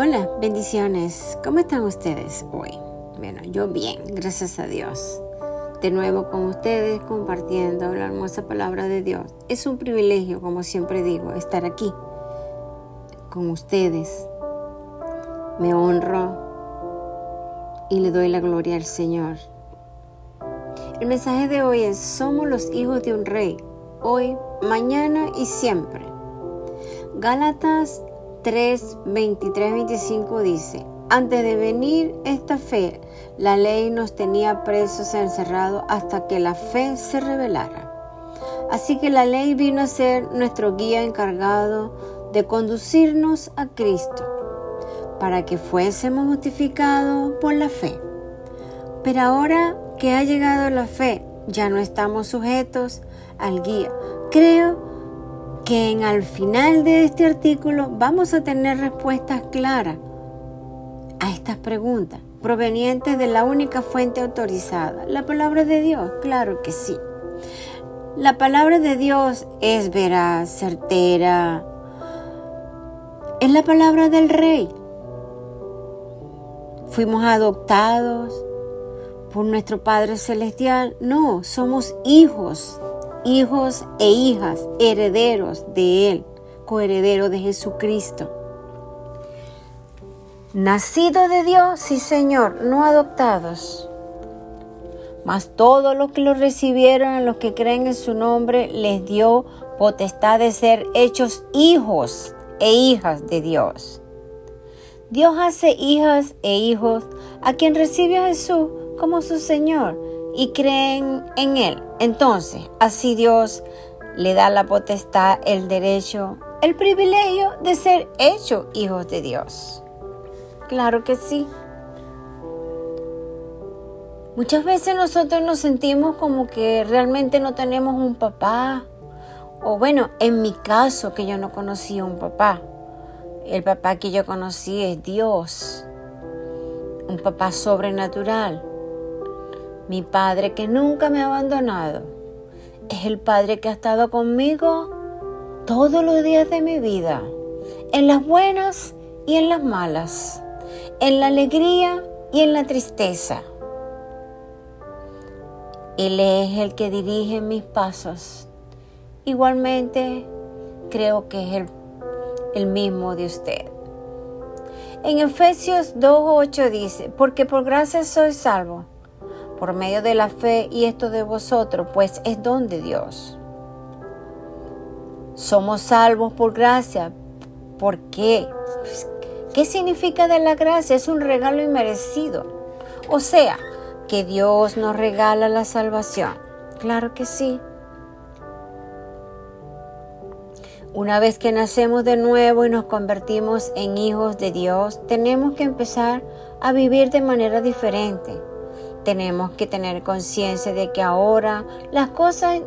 Hola, bendiciones. ¿Cómo están ustedes hoy? Bueno, yo bien, gracias a Dios. De nuevo con ustedes compartiendo la hermosa palabra de Dios. Es un privilegio, como siempre digo, estar aquí con ustedes. Me honro y le doy la gloria al Señor. El mensaje de hoy es, somos los hijos de un rey, hoy, mañana y siempre. Gálatas 3, 23, 25 dice, antes de venir esta fe, la ley nos tenía presos encerrados hasta que la fe se revelara. Así que la ley vino a ser nuestro guía encargado de conducirnos a Cristo, para que fuésemos justificados por la fe. Pero ahora que ha llegado la fe, ya no estamos sujetos al guía. Creo que en al final de este artículo vamos a tener respuestas claras a estas preguntas provenientes de la única fuente autorizada, la palabra de Dios, claro que sí. La palabra de Dios es veraz, certera. Es la palabra del rey. Fuimos adoptados por nuestro Padre Celestial. No, somos hijos hijos e hijas, herederos de Él, coherederos de Jesucristo. Nacido de Dios, sí Señor, no adoptados. Mas todos los que lo recibieron, a los que creen en su nombre, les dio potestad de ser hechos hijos e hijas de Dios. Dios hace hijas e hijos a quien recibe a Jesús como su Señor y creen en Él. Entonces, así Dios le da la potestad, el derecho, el privilegio de ser hechos hijos de Dios. Claro que sí. Muchas veces nosotros nos sentimos como que realmente no tenemos un papá. O bueno, en mi caso que yo no conocí un papá. El papá que yo conocí es Dios. Un papá sobrenatural. Mi Padre que nunca me ha abandonado es el Padre que ha estado conmigo todos los días de mi vida, en las buenas y en las malas, en la alegría y en la tristeza. Él es el que dirige mis pasos. Igualmente, creo que es el, el mismo de usted. En Efesios 2.8 dice, porque por gracia soy salvo por medio de la fe y esto de vosotros, pues es don de Dios. Somos salvos por gracia. ¿Por qué? ¿Qué significa de la gracia? Es un regalo inmerecido. O sea, que Dios nos regala la salvación. Claro que sí. Una vez que nacemos de nuevo y nos convertimos en hijos de Dios, tenemos que empezar a vivir de manera diferente tenemos que tener conciencia de que ahora las cosas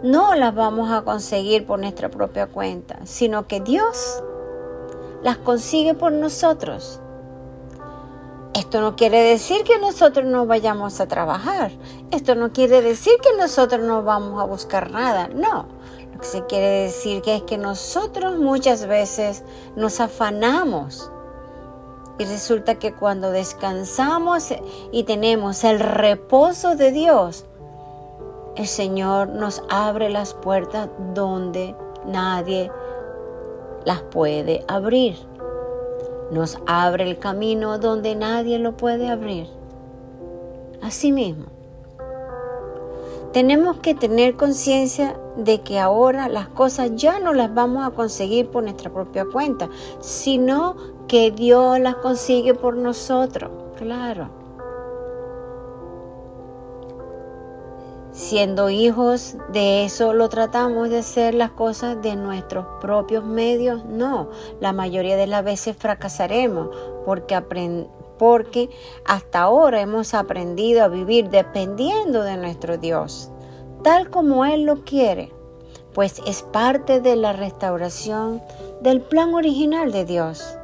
no las vamos a conseguir por nuestra propia cuenta, sino que Dios las consigue por nosotros. Esto no quiere decir que nosotros no vayamos a trabajar. Esto no quiere decir que nosotros no vamos a buscar nada. No. Lo que se quiere decir que es que nosotros muchas veces nos afanamos y resulta que cuando descansamos y tenemos el reposo de Dios, el Señor nos abre las puertas donde nadie las puede abrir. Nos abre el camino donde nadie lo puede abrir. Así mismo, tenemos que tener conciencia de que ahora las cosas ya no las vamos a conseguir por nuestra propia cuenta, sino que Dios las consigue por nosotros, claro. Siendo hijos de eso, lo tratamos de hacer las cosas de nuestros propios medios. No, la mayoría de las veces fracasaremos porque, porque hasta ahora hemos aprendido a vivir dependiendo de nuestro Dios, tal como Él lo quiere, pues es parte de la restauración del plan original de Dios.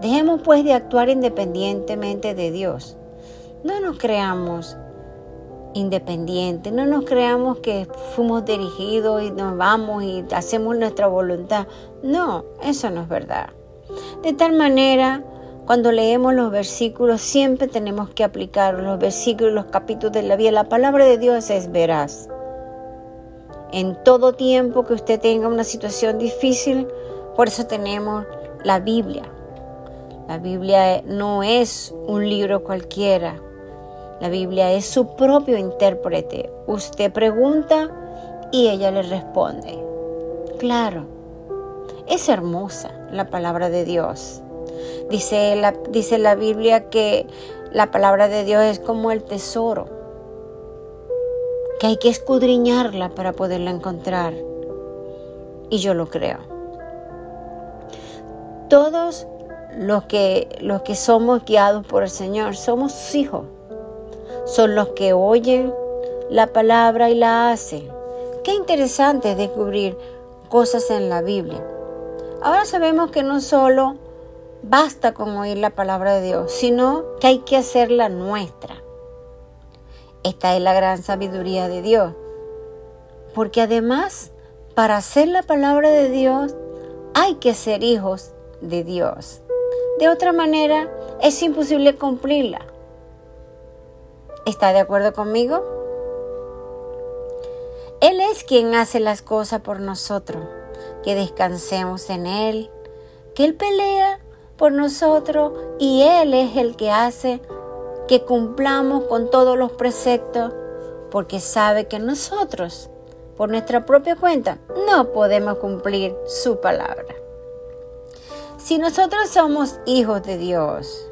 Dejemos pues de actuar independientemente de Dios. No nos creamos independientes, no nos creamos que fuimos dirigidos y nos vamos y hacemos nuestra voluntad. No, eso no es verdad. De tal manera, cuando leemos los versículos, siempre tenemos que aplicar los versículos, los capítulos de la Biblia. La palabra de Dios es veraz. En todo tiempo que usted tenga una situación difícil, por eso tenemos la Biblia. La Biblia no es un libro cualquiera. La Biblia es su propio intérprete. Usted pregunta y ella le responde. Claro, es hermosa la palabra de Dios. Dice la, dice la Biblia que la palabra de Dios es como el tesoro, que hay que escudriñarla para poderla encontrar. Y yo lo creo. Todos los que, los que somos guiados por el Señor somos hijos. Son los que oyen la palabra y la hacen. Qué interesante descubrir cosas en la Biblia. Ahora sabemos que no solo basta con oír la palabra de Dios, sino que hay que hacerla nuestra. Esta es la gran sabiduría de Dios. Porque además, para hacer la palabra de Dios, hay que ser hijos de Dios. De otra manera, es imposible cumplirla. ¿Está de acuerdo conmigo? Él es quien hace las cosas por nosotros, que descansemos en Él, que Él pelea por nosotros y Él es el que hace que cumplamos con todos los preceptos, porque sabe que nosotros, por nuestra propia cuenta, no podemos cumplir su palabra. Si nosotros somos hijos de Dios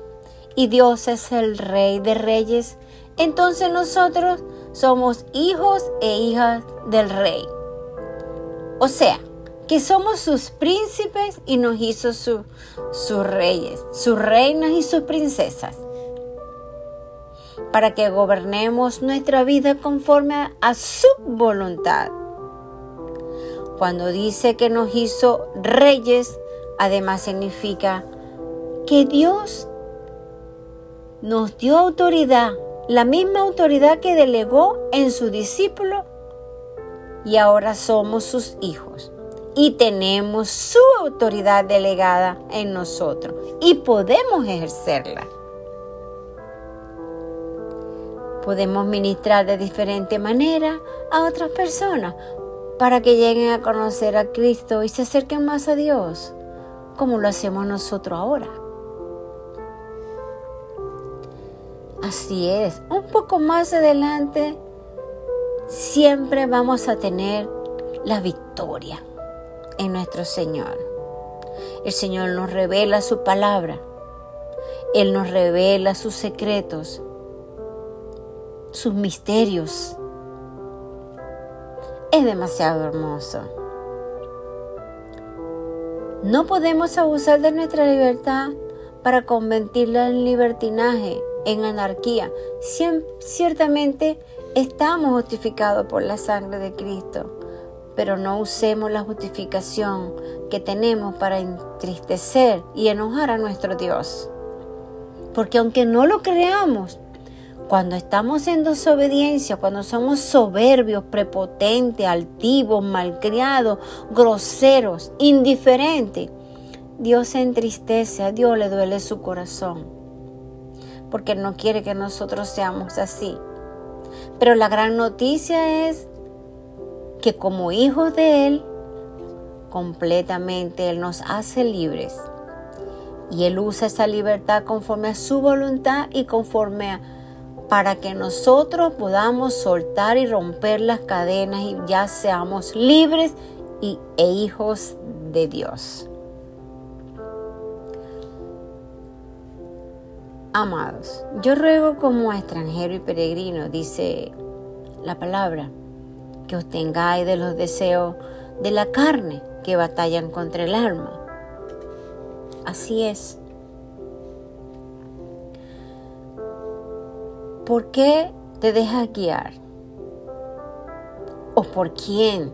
y Dios es el rey de reyes, entonces nosotros somos hijos e hijas del rey. O sea, que somos sus príncipes y nos hizo sus reyes, sus reinas y sus princesas, para que gobernemos nuestra vida conforme a su voluntad. Cuando dice que nos hizo reyes, Además significa que Dios nos dio autoridad, la misma autoridad que delegó en su discípulo y ahora somos sus hijos y tenemos su autoridad delegada en nosotros y podemos ejercerla. Podemos ministrar de diferente manera a otras personas para que lleguen a conocer a Cristo y se acerquen más a Dios como lo hacemos nosotros ahora. Así es, un poco más adelante siempre vamos a tener la victoria en nuestro Señor. El Señor nos revela su palabra. Él nos revela sus secretos, sus misterios. Es demasiado hermoso. No podemos abusar de nuestra libertad para convertirla en libertinaje, en anarquía. Ciertamente estamos justificados por la sangre de Cristo, pero no usemos la justificación que tenemos para entristecer y enojar a nuestro Dios. Porque aunque no lo creamos, cuando estamos en desobediencia, cuando somos soberbios, prepotentes, altivos, malcriados, groseros, indiferentes, Dios se entristece, a Dios le duele su corazón, porque no quiere que nosotros seamos así. Pero la gran noticia es que como hijos de Él, completamente Él nos hace libres. Y Él usa esa libertad conforme a su voluntad y conforme a para que nosotros podamos soltar y romper las cadenas y ya seamos libres y, e hijos de Dios. Amados, yo ruego como extranjero y peregrino, dice la palabra, que os tengáis de los deseos de la carne que batallan contra el alma. Así es. ¿Por qué te dejas guiar? ¿O por quién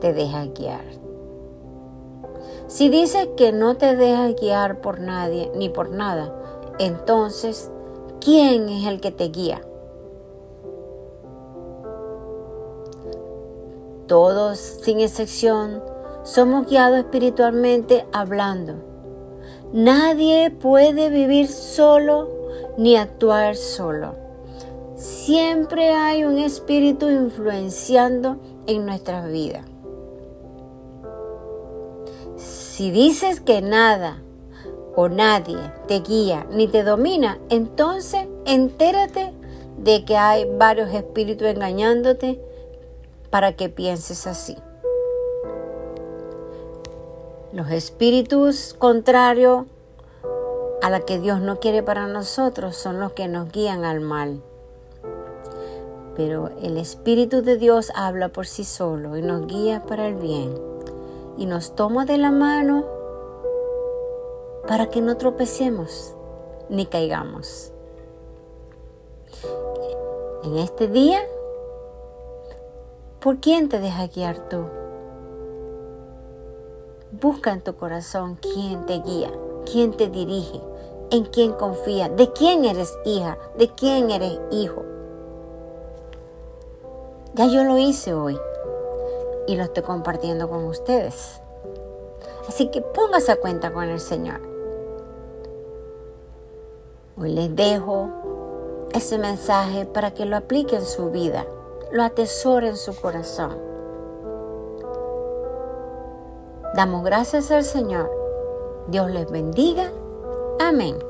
te dejas guiar? Si dices que no te dejas guiar por nadie ni por nada, entonces, ¿quién es el que te guía? Todos, sin excepción, somos guiados espiritualmente hablando Nadie puede vivir solo ni actuar solo. Siempre hay un espíritu influenciando en nuestras vidas. Si dices que nada o nadie te guía ni te domina, entonces entérate de que hay varios espíritus engañándote para que pienses así. Los espíritus contrarios a la que Dios no quiere para nosotros son los que nos guían al mal. Pero el Espíritu de Dios habla por sí solo y nos guía para el bien y nos toma de la mano para que no tropecemos ni caigamos. En este día, ¿por quién te deja guiar tú? Busca en tu corazón quién te guía, quién te dirige, en quién confía, de quién eres hija, de quién eres hijo. Ya yo lo hice hoy y lo estoy compartiendo con ustedes. Así que póngase a cuenta con el Señor. Hoy les dejo ese mensaje para que lo aplique en su vida, lo atesore en su corazón. Damos gracias al Señor. Dios les bendiga. Amén.